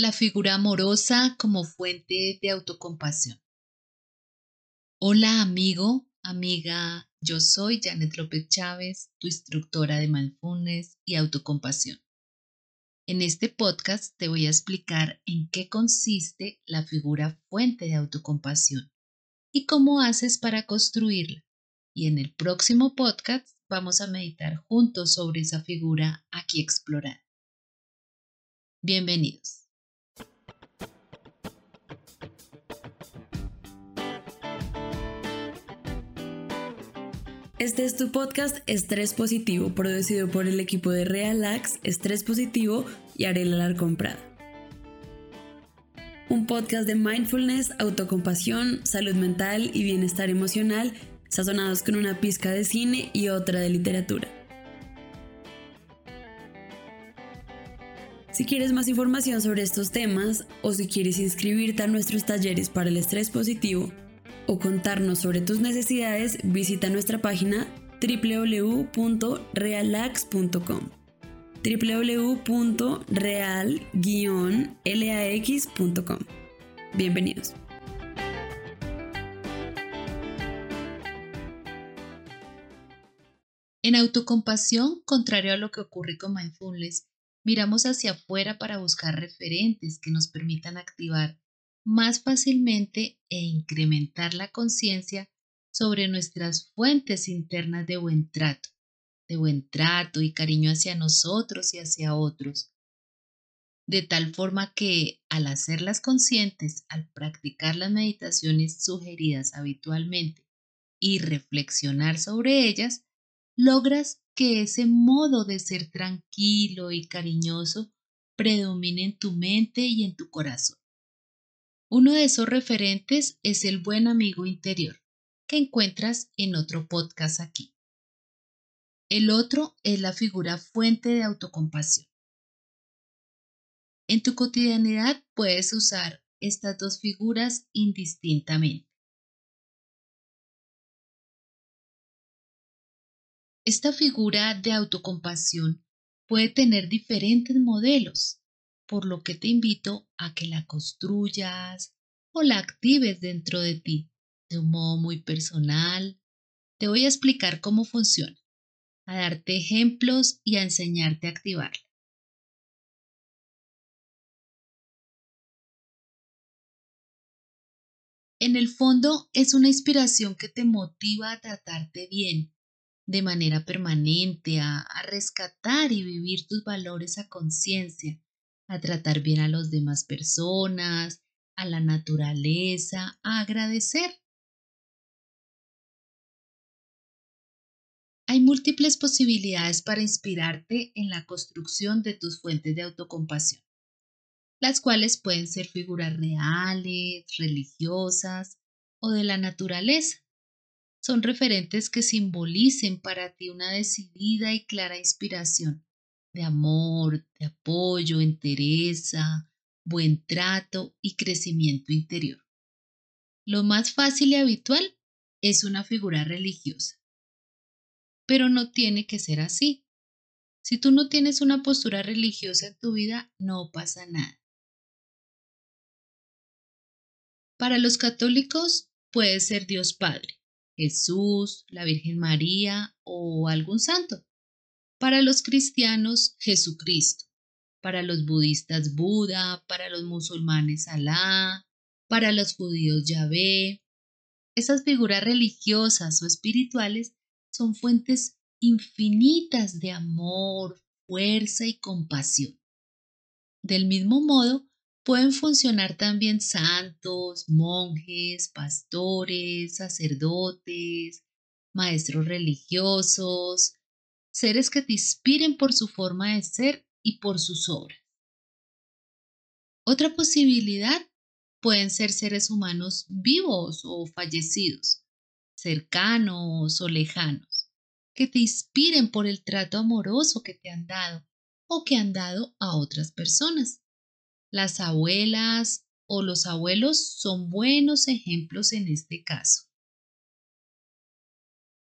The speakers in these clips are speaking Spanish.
La figura amorosa como fuente de autocompasión. Hola amigo, amiga, yo soy Janet López Chávez, tu instructora de mindfulness y autocompasión. En este podcast te voy a explicar en qué consiste la figura fuente de autocompasión y cómo haces para construirla. Y en el próximo podcast vamos a meditar juntos sobre esa figura aquí explorada. Bienvenidos. Este es tu podcast Estrés Positivo, producido por el equipo de Realax, Estrés Positivo y Arela Larcón Prada. Un podcast de mindfulness, autocompasión, salud mental y bienestar emocional, sazonados con una pizca de cine y otra de literatura. Si quieres más información sobre estos temas o si quieres inscribirte a nuestros talleres para el estrés positivo, o contarnos sobre tus necesidades, visita nuestra página www.realax.com www.real-lax.com Bienvenidos. En autocompasión, contrario a lo que ocurre con mindfulness, miramos hacia afuera para buscar referentes que nos permitan activar más fácilmente e incrementar la conciencia sobre nuestras fuentes internas de buen trato, de buen trato y cariño hacia nosotros y hacia otros. De tal forma que al hacerlas conscientes, al practicar las meditaciones sugeridas habitualmente y reflexionar sobre ellas, logras que ese modo de ser tranquilo y cariñoso predomine en tu mente y en tu corazón. Uno de esos referentes es el buen amigo interior, que encuentras en otro podcast aquí. El otro es la figura fuente de autocompasión. En tu cotidianidad puedes usar estas dos figuras indistintamente. Esta figura de autocompasión puede tener diferentes modelos por lo que te invito a que la construyas o la actives dentro de ti de un modo muy personal. Te voy a explicar cómo funciona, a darte ejemplos y a enseñarte a activarla. En el fondo es una inspiración que te motiva a tratarte bien, de manera permanente, a, a rescatar y vivir tus valores a conciencia, a tratar bien a las demás personas, a la naturaleza, a agradecer. Hay múltiples posibilidades para inspirarte en la construcción de tus fuentes de autocompasión, las cuales pueden ser figuras reales, religiosas o de la naturaleza. Son referentes que simbolicen para ti una decidida y clara inspiración de amor, de apoyo, entereza, buen trato y crecimiento interior. Lo más fácil y habitual es una figura religiosa. Pero no tiene que ser así. Si tú no tienes una postura religiosa en tu vida, no pasa nada. Para los católicos puede ser Dios Padre, Jesús, la Virgen María o algún santo. Para los cristianos, Jesucristo. Para los budistas, Buda. Para los musulmanes, Alá. Para los judíos, Yahvé. Esas figuras religiosas o espirituales son fuentes infinitas de amor, fuerza y compasión. Del mismo modo, pueden funcionar también santos, monjes, pastores, sacerdotes, maestros religiosos, seres que te inspiren por su forma de ser y por sus obras. Otra posibilidad pueden ser seres humanos vivos o fallecidos, cercanos o lejanos, que te inspiren por el trato amoroso que te han dado o que han dado a otras personas. Las abuelas o los abuelos son buenos ejemplos en este caso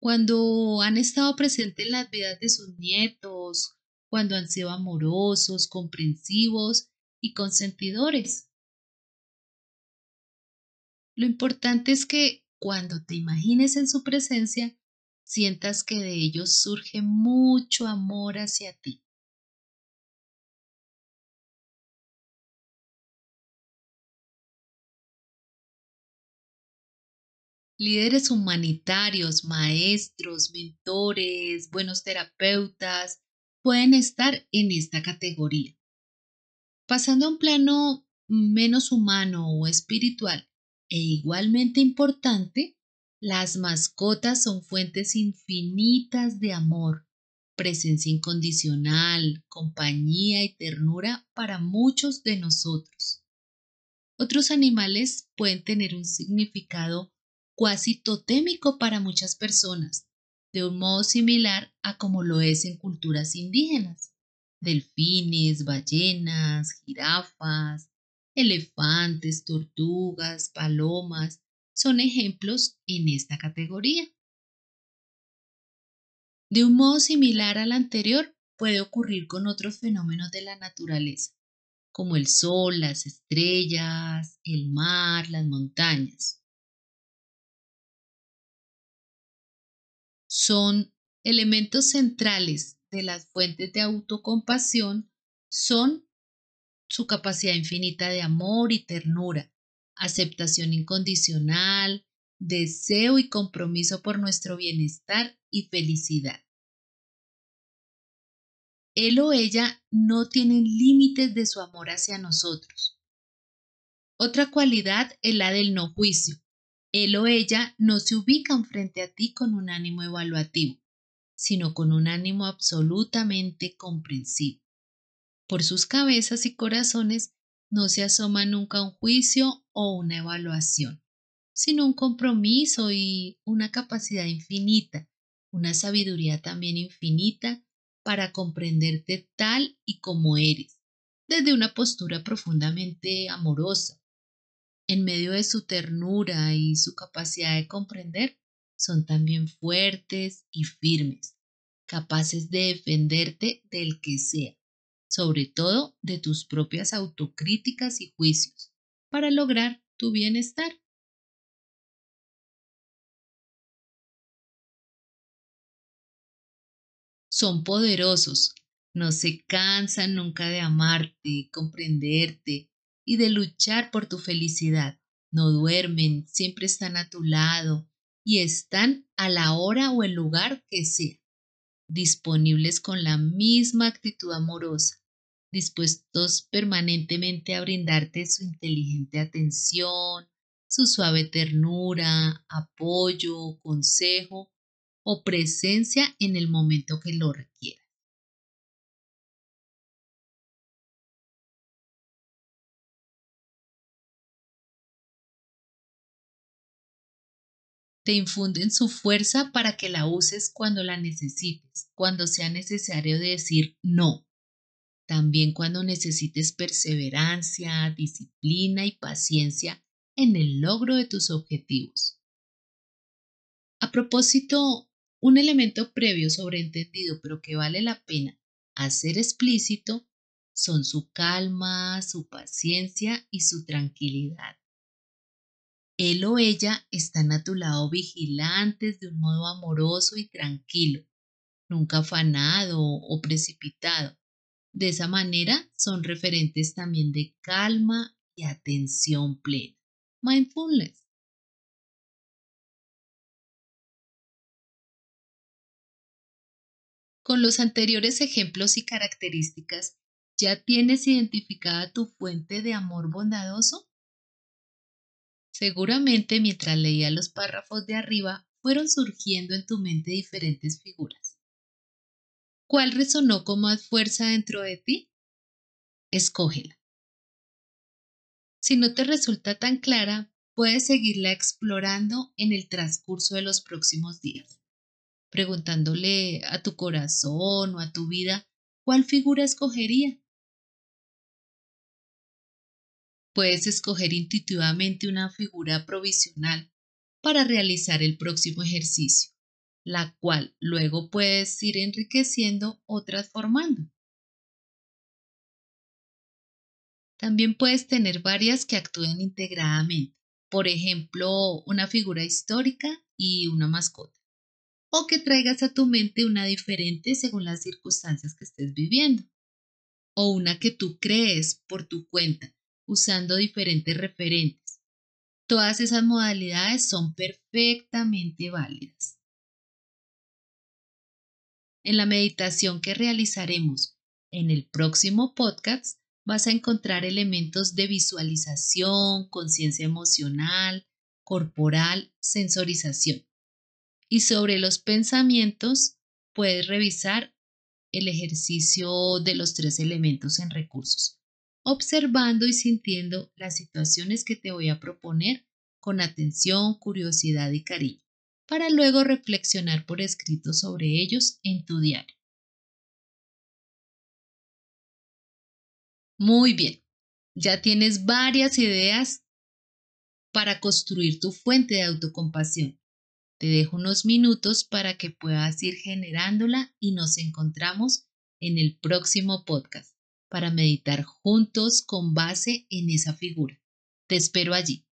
cuando han estado presentes en las vidas de sus nietos, cuando han sido amorosos, comprensivos y consentidores. Lo importante es que cuando te imagines en su presencia, sientas que de ellos surge mucho amor hacia ti. Líderes humanitarios, maestros, mentores, buenos terapeutas pueden estar en esta categoría. Pasando a un plano menos humano o espiritual e igualmente importante, las mascotas son fuentes infinitas de amor, presencia incondicional, compañía y ternura para muchos de nosotros. Otros animales pueden tener un significado cuasi totémico para muchas personas, de un modo similar a como lo es en culturas indígenas. Delfines, ballenas, jirafas, elefantes, tortugas, palomas son ejemplos en esta categoría. De un modo similar al anterior, puede ocurrir con otros fenómenos de la naturaleza, como el sol, las estrellas, el mar, las montañas. Son elementos centrales de las fuentes de autocompasión son su capacidad infinita de amor y ternura, aceptación incondicional, deseo y compromiso por nuestro bienestar y felicidad. Él o ella no tienen límites de su amor hacia nosotros. Otra cualidad es la del no juicio. Él o ella no se ubican frente a ti con un ánimo evaluativo, sino con un ánimo absolutamente comprensivo. Por sus cabezas y corazones no se asoma nunca un juicio o una evaluación, sino un compromiso y una capacidad infinita, una sabiduría también infinita para comprenderte tal y como eres, desde una postura profundamente amorosa, en medio de su ternura y su capacidad de comprender, son también fuertes y firmes, capaces de defenderte del que sea, sobre todo de tus propias autocríticas y juicios, para lograr tu bienestar. Son poderosos, no se cansan nunca de amarte, comprenderte y de luchar por tu felicidad. No duermen, siempre están a tu lado y están a la hora o el lugar que sea, disponibles con la misma actitud amorosa, dispuestos permanentemente a brindarte su inteligente atención, su suave ternura, apoyo, consejo o presencia en el momento que lo requiera. Te infunden su fuerza para que la uses cuando la necesites, cuando sea necesario decir no. También cuando necesites perseverancia, disciplina y paciencia en el logro de tus objetivos. A propósito, un elemento previo sobreentendido pero que vale la pena hacer explícito son su calma, su paciencia y su tranquilidad. Él o ella están a tu lado vigilantes de un modo amoroso y tranquilo, nunca afanado o precipitado. De esa manera son referentes también de calma y atención plena. Mindfulness. Con los anteriores ejemplos y características, ¿ya tienes identificada tu fuente de amor bondadoso? Seguramente mientras leía los párrafos de arriba fueron surgiendo en tu mente diferentes figuras. ¿Cuál resonó con más fuerza dentro de ti? Escógela. Si no te resulta tan clara, puedes seguirla explorando en el transcurso de los próximos días, preguntándole a tu corazón o a tu vida cuál figura escogería puedes escoger intuitivamente una figura provisional para realizar el próximo ejercicio, la cual luego puedes ir enriqueciendo o transformando. También puedes tener varias que actúen integradamente, por ejemplo, una figura histórica y una mascota, o que traigas a tu mente una diferente según las circunstancias que estés viviendo, o una que tú crees por tu cuenta, usando diferentes referentes. Todas esas modalidades son perfectamente válidas. En la meditación que realizaremos en el próximo podcast vas a encontrar elementos de visualización, conciencia emocional, corporal, sensorización. Y sobre los pensamientos, puedes revisar el ejercicio de los tres elementos en recursos, observando y sintiendo las situaciones que te voy a proponer con atención, curiosidad y cariño, para luego reflexionar por escrito sobre ellos en tu diario. Muy bien, ya tienes varias ideas para construir tu fuente de autocompasión. Te dejo unos minutos para que puedas ir generándola y nos encontramos en el próximo podcast para meditar juntos con base en esa figura. Te espero allí.